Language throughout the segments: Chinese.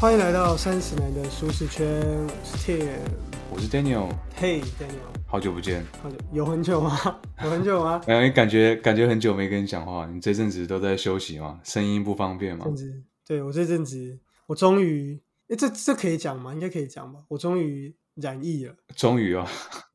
欢迎来到三十年的舒适圈，我是 Tim。我是 Daniel，嘿，Daniel，好久不见。好久有很久吗？有很久吗？哎，感觉感觉很久没跟你讲话，你这阵子都在休息吗？声音不方便吗？阵子，对我这阵子，我终于，哎，这这可以讲吗？应该可以讲吧？我终于染疫了，终于哦，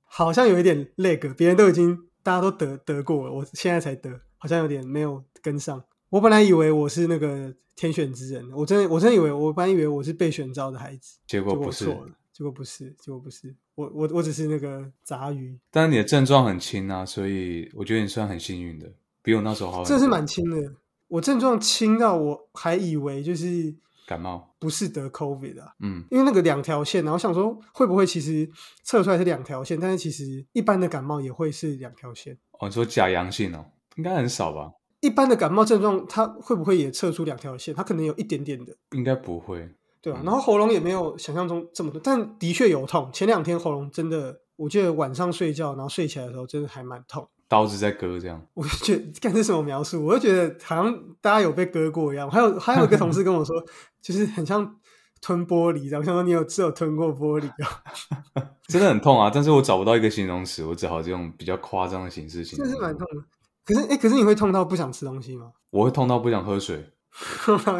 好像有一点 lag，别人都已经大家都得得过了，我现在才得，好像有点没有跟上。我本来以为我是那个天选之人，我真的我真的以为我本来以为我是被选召的孩子，结果不是，结果不是，结果不是，我我我只是那个杂鱼。但是你的症状很轻啊，所以我觉得你算很幸运的，比我那时候好。这是蛮轻的，我症状轻到我还以为就是感冒，不是得 COVID 啊。嗯，因为那个两条线，然后想说会不会其实测出来是两条线，但是其实一般的感冒也会是两条线。哦，你说假阳性哦，应该很少吧？一般的感冒症状，它会不会也测出两条线？它可能有一点点的，应该不会，对吧？然后喉咙也没有想象中这么多，但的确有痛。前两天喉咙真的，我记得晚上睡觉，然后睡起来的时候，真的还蛮痛，刀子在割这样。我就觉得，干这什么描述？我就觉得好像大家有被割过一样。还有还有一个同事跟我说，就是很像吞玻璃这样。我想说，你有只有吞过玻璃啊？真的很痛啊！但是我找不到一个形容词，我只好用比较夸张的形式形容。真是蛮痛的。可是，哎，可是你会痛到不想吃东西吗？我会痛到不想喝水，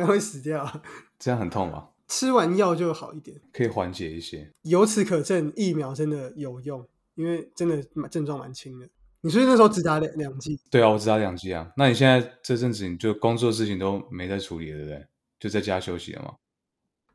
会死掉。这样很痛吗？吃完药就好一点，可以缓解一些。由此可证，疫苗真的有用，因为真的症状蛮轻的。你是那时候只打两两剂？对啊，我只打两剂啊。那你现在这阵子你就工作事情都没在处理了，对不对？就在家休息了吗？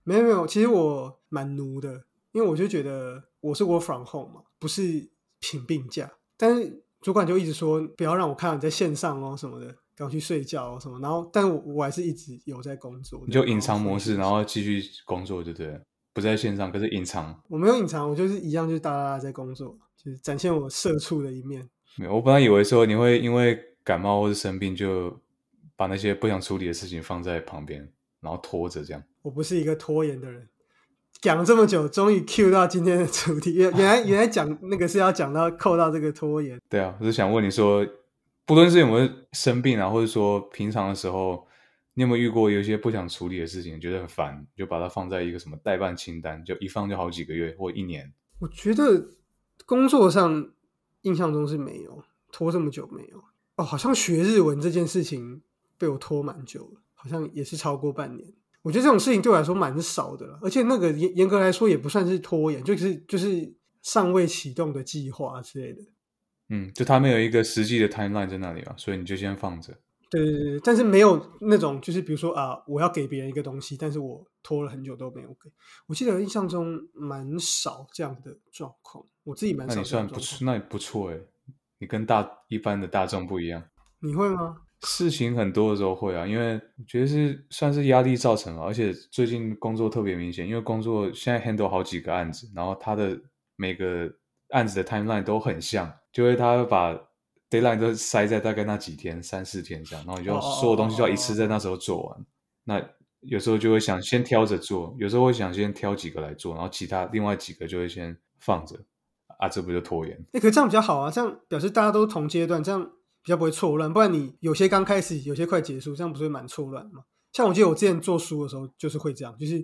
没有没有，其实我蛮奴的，因为我就觉得我是我 from home 嘛，不是请病假，但是。主管就一直说不要让我看到你在线上哦什么的，刚去睡觉哦什么，然后但我我还是一直有在工作。你就隐藏模式，然后继续工作，对不对？不在线上，可是隐藏。我没有隐藏，我就是一样，就是哒哒哒在工作，就是展现我社畜的一面。没有，我本来以为说你会因为感冒或是生病，就把那些不想处理的事情放在旁边，然后拖着这样。我不是一个拖延的人。讲了这么久，终于 Q 到今天的主题。原原来原来讲那个是要讲到扣到这个拖延。对啊，我是想问你说，不论是有没有生病啊，或者说平常的时候，你有没有遇过有一些不想处理的事情，觉得很烦，就把它放在一个什么代办清单，就一放就好几个月或一年？我觉得工作上印象中是没有拖这么久，没有哦，好像学日文这件事情被我拖蛮久了，好像也是超过半年。我觉得这种事情对我来说蛮少的了，而且那个严严格来说也不算是拖延，就是就是尚未启动的计划之类的。嗯，就他没有一个实际的 timeline 在那里啊，所以你就先放着。对对对，但是没有那种就是比如说啊，我要给别人一个东西，但是我拖了很久都没有给。我记得印象中蛮少这样的状况，我自己蛮少。那你算不错，那也不错哎，你跟大一般的大众不一样。你会吗？事情很多的时候会啊，因为我觉得是算是压力造成了，而且最近工作特别明显，因为工作现在 handle 好几个案子，然后他的每个案子的 timeline 都很像，就会他会把 deadline 都塞在大概那几天三四天这样，然后你就所有东西就要一次在那时候做完。那有时候就会想先挑着做，有时候会想先挑几个来做，然后其他另外几个就会先放着啊，这不就拖延？哎，可这样比较好啊，这样表示大家都同阶段，这样。比较不会错乱，不然你有些刚开始，有些快结束，这样不是会蛮错乱吗？像我记得我之前做书的时候，就是会这样，就是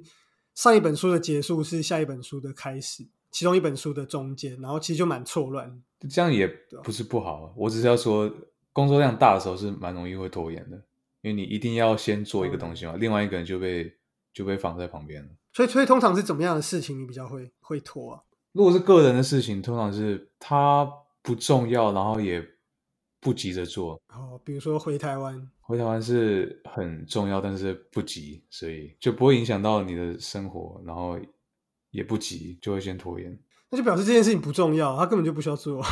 上一本书的结束是下一本书的开始，其中一本书的中间，然后其实就蛮错乱。这样也不是不好，我只是要说，工作量大的时候是蛮容易会拖延的，因为你一定要先做一个东西嘛，另外一个人就被就被放在旁边了。所以，所以通常是怎么样的事情你比较会会拖啊？如果是个人的事情，通常是他不重要，然后也。不急着做哦，比如说回台湾，回台湾是很重要，但是不急，所以就不会影响到你的生活，然后也不急，就会先拖延。那就表示这件事情不重要，他根本就不需要做，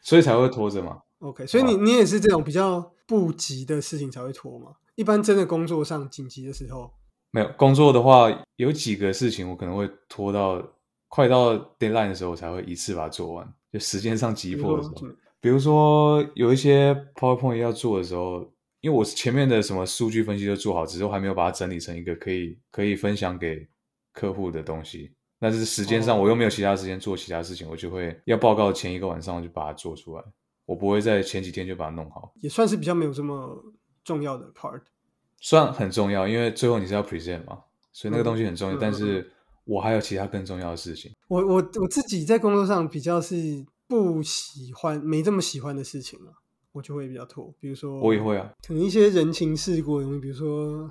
所以才会拖着嘛。OK，所以你你也是这种比较不急的事情才会拖嘛？一般真的工作上紧急的时候，没有工作的话，有几个事情我可能会拖到快到 deadline 的时候我才会一次把它做完，就时间上急迫的时候。比如说有一些 PowerPoint 要做的时候，因为我前面的什么数据分析都做好，只是我还没有把它整理成一个可以可以分享给客户的东西。但是时间上我又没有其他时间做其他事情，我就会要报告前一个晚上就把它做出来。我不会在前几天就把它弄好，也算是比较没有这么重要的 part。算很重要，因为最后你是要 present 嘛，所以那个嗯东西很重要。但是我还有其他更重要的事情。我我我自己在工作上比较是不喜欢没这么喜欢的事情啊，我就会比较拖。比如说，我也会啊，可能一些人情世故的东西，比如说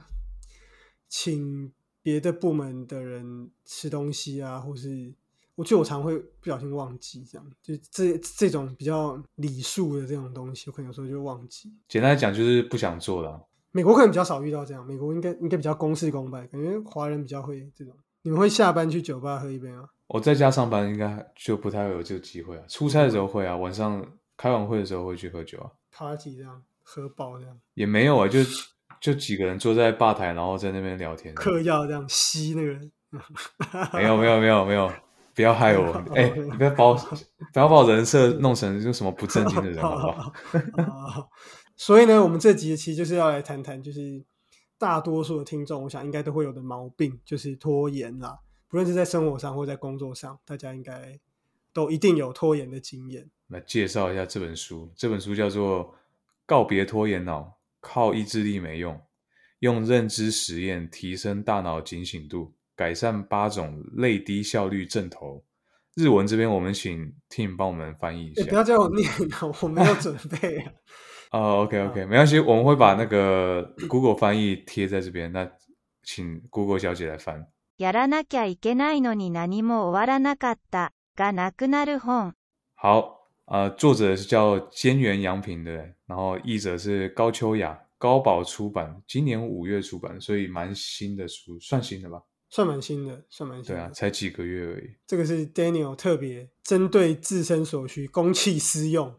请别的部门的人吃东西啊，或是我觉得我常会不小心忘记，这样就这这种比较礼数的这种东西，我可能有时候就会忘记。简单来讲就是不想做了啊。美国可能比较少遇到这样，美国应该应该比较公事公办，感觉华人比较会这种。你们会下班去酒吧喝一杯吗？我在家上班应该就不太会有这个机会啊。出差的时候会啊，晚上开完会的时候会去喝酒啊。party 这样喝爆这样，也没有啊，就就几个人坐在吧台，然后在那边聊天。嗑药这样吸那个人，没有没有没有没有，不要害我！哎、你不要把我不要把我人设弄成就什么不正经的人，好不好？好所以呢，我们这集其实就是要来谈谈，就是大多数的听众，我想应该都会有的毛病，就是拖延啦。不论是在生活上或在工作上，大家应该都一定有拖延的经验。来介绍一下这本书，这本书叫做《告别拖延脑：靠意志力没用，用认知实验提升大脑警醒度，改善八种类低效率症头》。日文这边我们请 Tim 帮我们翻译一下。欸不要叫我念啊，我没有准备啊。哦，OK OK，没关系，我们会把那个 Google 翻译贴在这边。那请 Google 小姐来翻。やらなきゃいけないのに何も終わらなかったがなくなる本。好，呃，作者是叫菅原洋平的，然后译者是高秋雅，高宝出版，今年五月出版，所以蛮新的书，算新的吧？算蛮新的，算蛮新的。对啊，才几个月而已。这个是 Daniel 特别针对自身所需、公器私用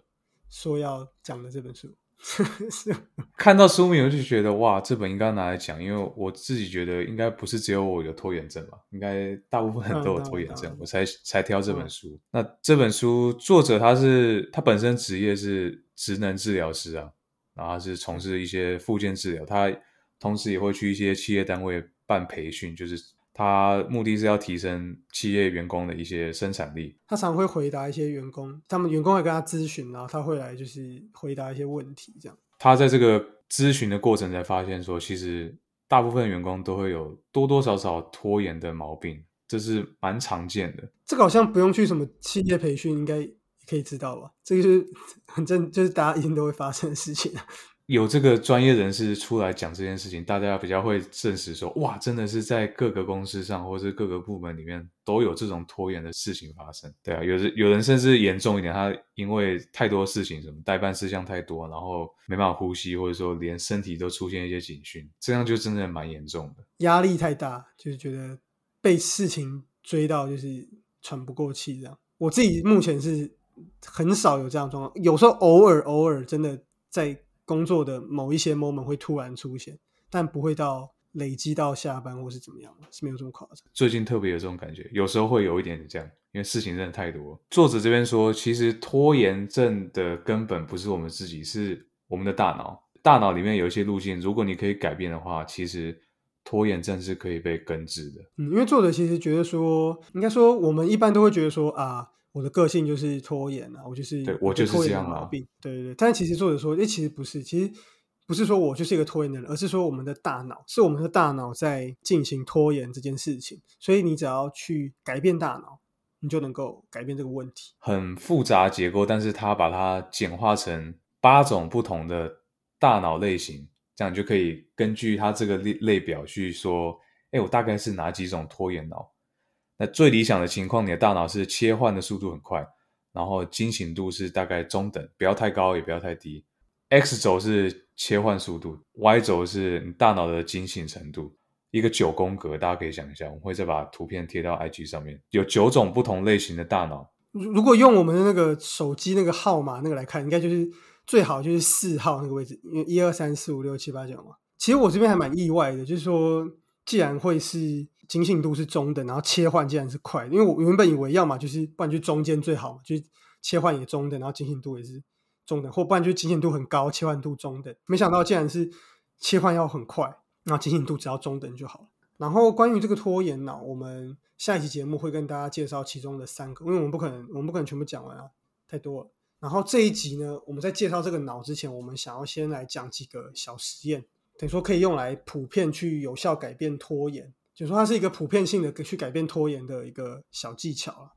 说要讲的这本书。是看到书名我就觉得哇，这本应该拿来讲，因为我自己觉得应该不是只有我有拖延症吧，应该大部分人都有拖延症我才才挑这本嗯书。那这本书作者他是他本身职业是职能治疗师啊，然后是从事一些复健治疗，他同时也会去一些企业单位办培训，就是他目的是要提升企业员工的一些生产力。他常会回答一些员工，他们员工会跟他咨询，然后他会来就是回答一些问题，这样。他在这个咨询的过程才发现说，其实大部分员工都会有多多少少拖延的毛病，这是蛮常见的。这个好像不用去什么企业培训，应该可以知道吧？这个就是很正，就是大家一定都会发生的事情。有这个专业人士出来讲这件事情，大家比较会证实说，哇，真的是在各个公司上或是各个部门里面都有这种拖延的事情发生。对啊，有人有人甚至严重一点，他因为太多事情，什么代办事项太多，然后没办法呼吸，或者说连身体都出现一些警讯，这样就真的蛮严重的。压力太大，就是觉得被事情追到，就是喘不过气这样。我自己目前是很少有这样状况，有时候偶尔偶尔真的在工作的某一些 moment 会突然出现，但不会到累积到下班或是怎么样，是没有这么夸张。最近特别有这种感觉，有时候会有一点这样，因为事情真的太多。作者这边说，其实拖延症的根本不是我们自己，是我们的大脑。大脑里面有一些路径，如果你可以改变的话，其实拖延症是可以被根治的。嗯，因为作者其实觉得说，应该说我们一般都会觉得说啊，我的个性就是拖延啊，我就是对我就是这样毛病，对对对。但其实作者说，诶，其实不是，其实不是说我就是一个拖延的人，而是说我们的大脑是我们的大脑在进行拖延这件事情，所以你只要去改变大脑，你就能够改变这个问题。很复杂结构，但是它把它简化成八种不同的大脑类型，这样你就可以根据它这个类类表去说，哎，我大概是哪几种拖延脑？那最理想的情况，你的大脑是切换的速度很快，然后惊醒度是大概中等，不要太高，也不要太低。X 轴是切换速度，Y 轴是你大脑的惊醒程度，一个九宫格，大家可以想一下，我们会再把图片贴到 IG 上面，有九种不同类型的大脑。如如果用我们的那个手机那个号码那个来看，应该就是最好就是四号那个位置，因为一二三四五六七八九嘛。其实我这边还蛮意外的，就是说既然会是精信度是中等，然后切换竟然是快，因为我原本以为要么就是不然就中间最好，就是切换也中等，然后精信度也是中等，或不然就精信度很高，切换度中等。没想到竟然是切换要很快，然后精信度只要中等就好了。然后关于这个拖延脑，我们下一期节目会跟大家介绍其中的三个，因为我们不可能，我们不可能全部讲完啊，太多了。然后这一集呢，我们在介绍这个脑之前，我们想要先来讲几个小实验，等于说可以用来普遍去有效改变拖延，就是说它是一个普遍性的去改变拖延的一个小技巧啊。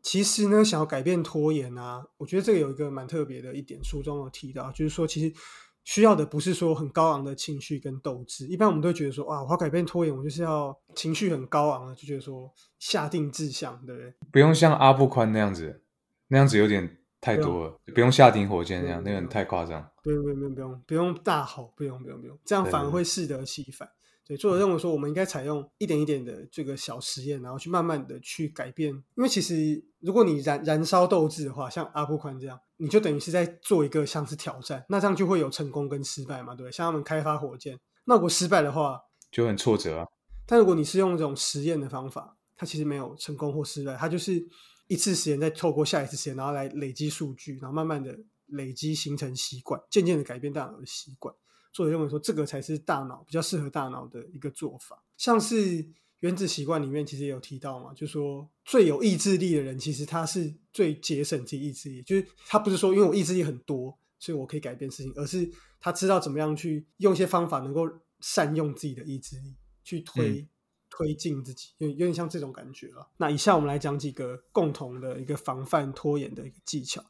其实呢，想要改变拖延啊，我觉得这个有一个蛮特别的一点，书中有提到，就是说其实需要的不是说很高昂的情绪跟斗志。一般我们都觉得说，哇，我要改变拖延，我就是要情绪很高昂的，就觉得说下定志向，对不对？不用像阿布宽那样子，那样子有点太多了，不用下定火箭那样，那个太夸张。不用不用不用不用不用大吼，不用不用不用，这样反而会适得其反。对，作者认为说，我们应该采用一点一点的这个小实验，然后去慢慢的去改变。因为其实如果你燃燃烧斗志的话，像阿布宽这样，你就等于是在做一个像是挑战，那这样就会有成功跟失败嘛，对不对？像他们开发火箭，那如果失败的话，就很挫折啊。但如果你是用这种实验的方法，它其实没有成功或失败，它就是一次实验再透过下一次实验，然后来累积数据，然后慢慢的累积形成习惯，渐渐的改变大脑的习惯。作者认为说，这个才是大脑比较适合大脑的一个做法。像是原子习惯里面其实也有提到嘛，就说最有意志力的人，其实他是最节省自己意志力。就是他不是说因为我意志力很多，所以我可以改变事情，而是他知道怎么样去用一些方法，能够善用自己的意志力去推推进自己，有有点像这种感觉了。那以下我们来讲几个共同的一个防范拖延的一个技巧。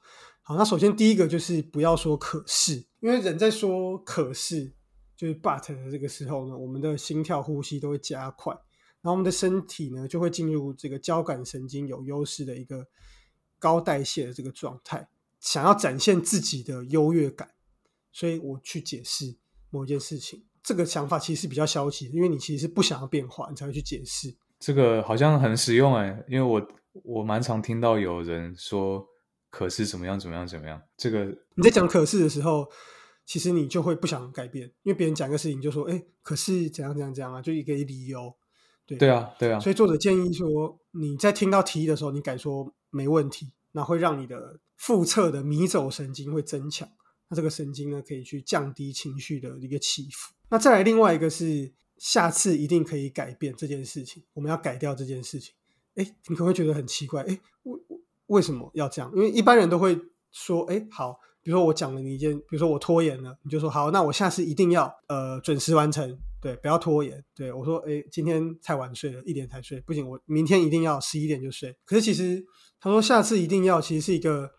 好，那首先第一个就是不要说可是，因为人在说可是就是 but 的这个时候呢，我们的心跳、呼吸都会加快，然后我们的身体呢就会进入这个交感神经有优势的一个高代谢的这个状态，想要展现自己的优越感，所以我去解释某一件事情，这个想法其实是比较消极的，因为你其实是不想要变化，你才会去解释。这个好像很实用哎，因为我我蛮常听到有人说。可是怎么样？怎么样？怎么样？这个你在讲可是的时候，其实你就会不想改变，因为别人讲一个事情，就说：“哎，可是怎样怎样怎样啊？”就一个理由。对对啊，对啊。所以作者建议说，你在听到提议的时候，你改说没问题，那会让你的腹侧的迷走神经会增强。那这个神经呢，可以去降低情绪的一个起伏。那再来另外一个是，下次一定可以改变这件事情。我们要改掉这件事情。哎，你可能会觉得很奇怪。哎，我我。为什么要这样？因为一般人都会说：“哎，好，比如说我讲了你一件，比如说我拖延了，你就说好，那我下次一定要呃准时完成，对，不要拖延。”对我说：“哎，今天太晚睡了，一点才睡，不行，我明天一定要十一点就睡。”可是其实他说下次一定要，其实是一个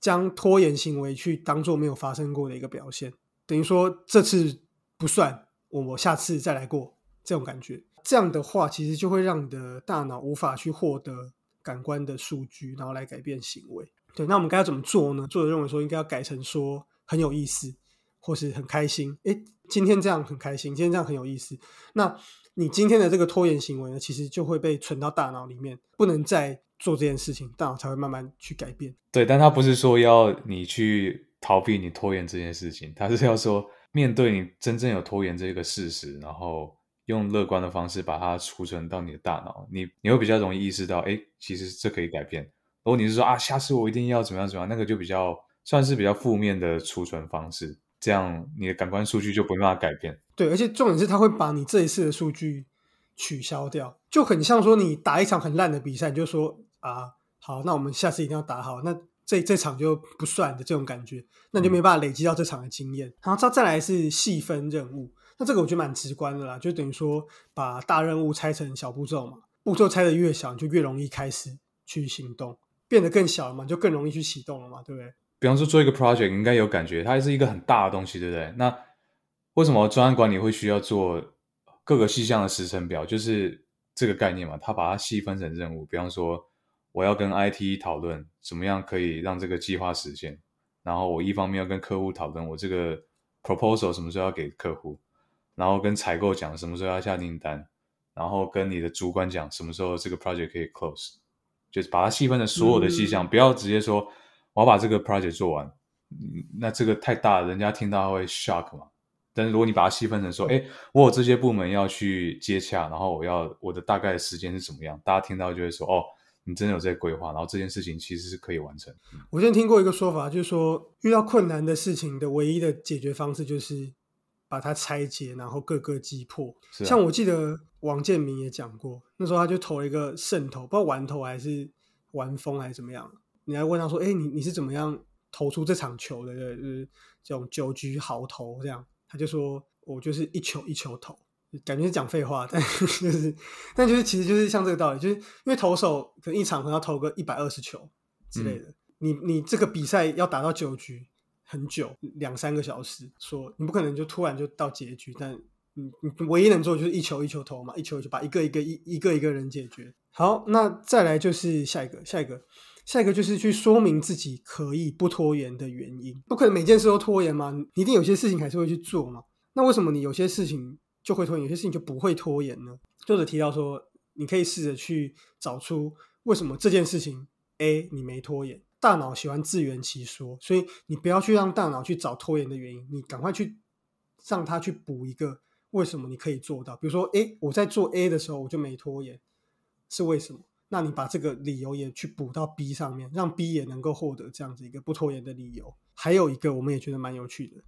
将拖延行为去当做没有发生过的一个表现，等于说这次不算，我我下次再来过这种感觉。这样的话，其实就会让你的大脑无法去获得。感官的数据，然后来改变行为。对，那我们该要怎么做呢？作者认为说，应该要改成说很有意思，或是很开心。诶，今天这样很开心，今天这样很有意思。那你今天的这个拖延行为呢，其实就会被存到大脑里面，不能再做这件事情，大脑才会慢慢去改变。对，但他不是说要你去逃避你拖延这件事情，他是要说面对你真正有拖延这个事实，然后。用乐观的方式把它储存到你的大脑，你你会比较容易意识到，哎，其实这可以改变。如果你是说啊，下次我一定要怎么样怎么样，那个就比较算是比较负面的储存方式，这样你的感官数据就没办法改变。对，而且重点是它会把你这一次的数据取消掉，就很像说你打一场很烂的比赛，你就说啊，好，那我们下次一定要打好，那这这场就不算的这种感觉，那你就没办法累积到这场的经验。然后再再来是细分任务。那这个我觉得蛮直观的啦，就等于说把大任务拆成小步骤嘛，步骤拆的越小，就越容易开始去行动，变得更小了嘛，就更容易去启动了嘛，对不对？比方说做一个 project，应该有感觉，它还是一个很大的东西，对不对？那为什么专案管理会需要做各个细项的时程表？就是这个概念嘛，它把它细分成任务。比方说，我要跟 IT 讨论怎么样可以让这个计划实现，然后我一方面要跟客户讨论我这个 proposal 什么时候要给客户。然后跟采购讲什么时候要下订单，然后跟你的主管讲什么时候这个 project 可以 close，就是把它细分的所有的细项，不要直接说我要把这个 project 做完，那这个太大，人家听到会 shock 嘛。但是如果你把它细分成说，哎，我有这些部门要去接洽，然后我要我的大概时间是怎么样，大家听到就会说，哦，你真的有这个规划，然后这件事情其实是可以完成。我之前听过一个说法，就是说遇到困难的事情的唯一的解决方式就是。把它拆解，然后各个击破。像我记得王建民也讲过，那时候他就投了一个胜投，不知道玩投还是玩疯还是怎么样。你还问他说：“哎，你你是怎么样投出这场球的？”就是这种九局好投这样。他就说：“我就是一球一球投，感觉是讲废话，但 就是但就是其实就是像这个道理，就是因为投手可能一场可能要投个一百二十球之类的，你你这个比赛要打到九局很久，两三个小时，说你不可能就突然就到结局，但你你唯一能做的就是一球一球投嘛，一球一球把一个一个一一个一个人解决。好，那再来就是下一个，下一个。下一个就是去说明自己可以不拖延的原因，不可能每件事都拖延嘛，你一定有些事情还是会去做嘛。那为什么你有些事情就会拖延，有些事情就不会拖延呢？作者提到说，你可以试着去找出为什么这件事情 A 你没拖延。大脑喜欢自圆其说，所以你不要去让大脑去找拖延的原因，你赶快去让他去补一个为什么你可以做到。比如说，诶，我在做 A 的时候我就没拖延，是为什么？那你把这个理由也去补到 B 上面，让 B 也能够获得这样子一个不拖延的理由。还有一个，我们也觉得蛮有趣的，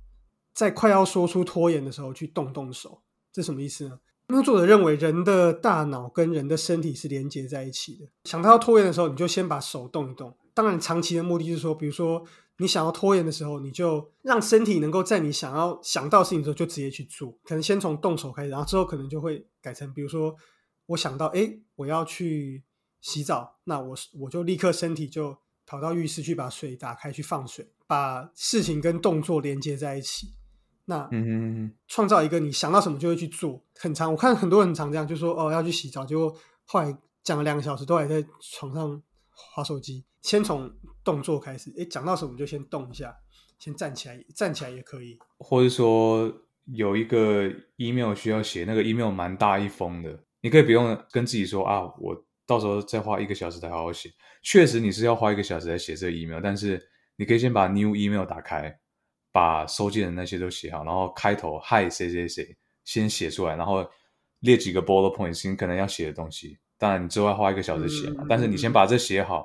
在快要说出拖延的时候去动动手，这什么意思呢？因为作者认为人的大脑跟人的身体是连接在一起的。想到要拖延的时候，你就先把手动一动。当然，长期的目的是说，比如说你想要拖延的时候，你就让身体能够在你想要想到事情的时候就直接去做。可能先从动手开始，然后之后可能就会改成，比如说我想到，哎，我要去。洗澡，那我我就立刻身体就跑到浴室去把水打开去放水，把事情跟动作连接在一起。那嗯创造一个你想到什么就会去做，很长。我看很多人很常这样，就说哦要去洗澡，结果后来讲了两个小时都还在床上划手机。先从动作开始，诶，讲到什么就先动一下，先站起来，站起来也可以。或者说有一个 email 需要写，那个 email 蛮大一封的，你可以不用跟自己说啊我。到时候再花一个小时才好好写。确实你是要花一个小时来写这个 email，但是你可以先把 new email 打开，把收件人那些都写好，然后开头 hi 谁谁谁先写出来，然后列几个 bullet points，你可能要写的东西。当然你之后要花一个小时写嘛，但是你先把这写好，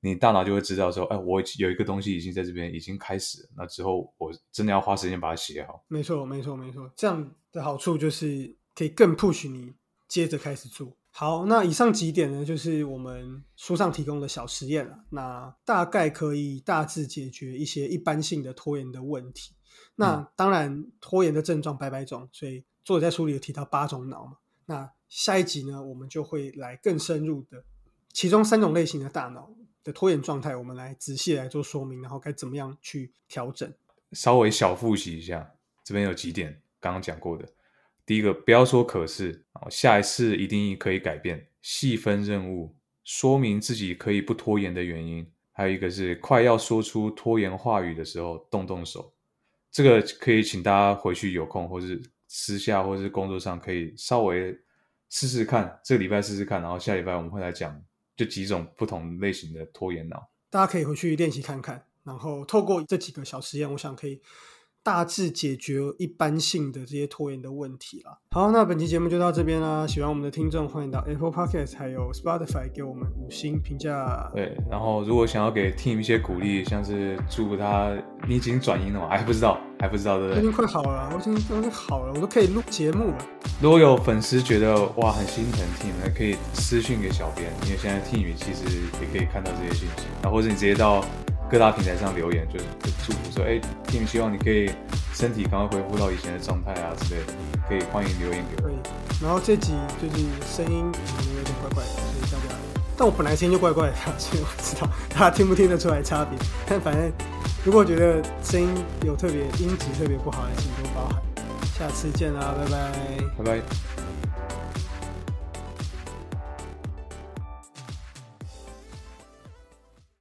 你大脑就会知道说，哎，我有一个东西已经在这边已经开始了。那之后我真的要花时间把它写好。没错，没错，没错。这样的好处就是可以更 push 你接着开始做。好，那以上几点呢，就是我们书上提供的小实验了。那大概可以大致解决一些一般性的拖延的问题。那当然，拖延的症状百百种，所以作者在书里有提到八种脑嘛。那下一集呢，我们就会来更深入的，其中三种类型的大脑的拖延状态，我们来仔细来做说明，然后该怎么样去调整。稍微小复习一下，这边有几点刚刚讲过的。第一个，不要说可是，下一次一定可以改变。细分任务，说明自己可以不拖延的原因。还有一个是，快要说出拖延话语的时候，动动手。这个可以请大家回去有空，或是私下，或是工作上，可以稍微试试看。这个礼拜试试看，然后下礼拜我们会来讲，就几种不同类型的拖延脑。大家可以回去练习看看，然后透过这几个小实验，我想可以。大致解决一般性的这些拖延的问题了。好，那本期节目就到这边啦。喜欢我们的听众，欢迎到 Apple Podcast 还有 Spotify 给我们五星评价。对，然后如果想要给 Team 一些鼓励，像是祝福他，你已经转阴了吗？还不知道，还不知道，对不对？已经快好了，我已经都好了，我都可以录节目了。如果有粉丝觉得哇很心疼 Team，还可以私信给小编，因为现在 Team 其实也可以看到这些信息，然后或者你直接到。各大平台上留言，就是祝福说：“哎，Tim，希望你可以身体赶快恢复到以前的状态啊之类的，可以欢迎留言给我。”可以。然后这集就是声音可能有点怪怪的，所以大家，但我本来声音就怪怪的，所以我不知道大家听不听得出来差别。但反正如果觉得声音有特别音质特别不好的，请多包涵。下次见啦，拜拜，拜拜。